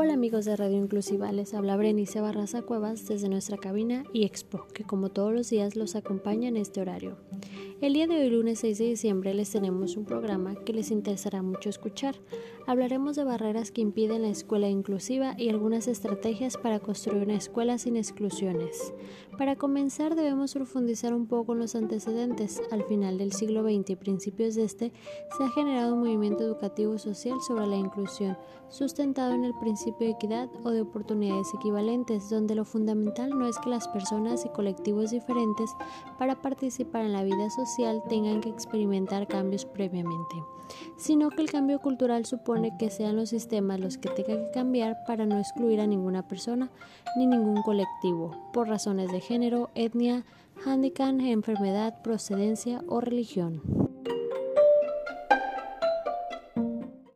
Hola amigos de Radio Inclusiva, les habla Brenice Barraza Cuevas desde nuestra cabina y Expo, que como todos los días los acompaña en este horario. El día de hoy, lunes 6 de diciembre, les tenemos un programa que les interesará mucho escuchar. Hablaremos de barreras que impiden la escuela inclusiva y algunas estrategias para construir una escuela sin exclusiones. Para comenzar, debemos profundizar un poco en los antecedentes. Al final del siglo XX y principios de este, se ha generado un movimiento educativo social sobre la inclusión, sustentado en el de equidad o de oportunidades equivalentes, donde lo fundamental no es que las personas y colectivos diferentes para participar en la vida social tengan que experimentar cambios previamente, sino que el cambio cultural supone que sean los sistemas los que tengan que cambiar para no excluir a ninguna persona ni ningún colectivo, por razones de género, etnia, handicap, enfermedad, procedencia o religión.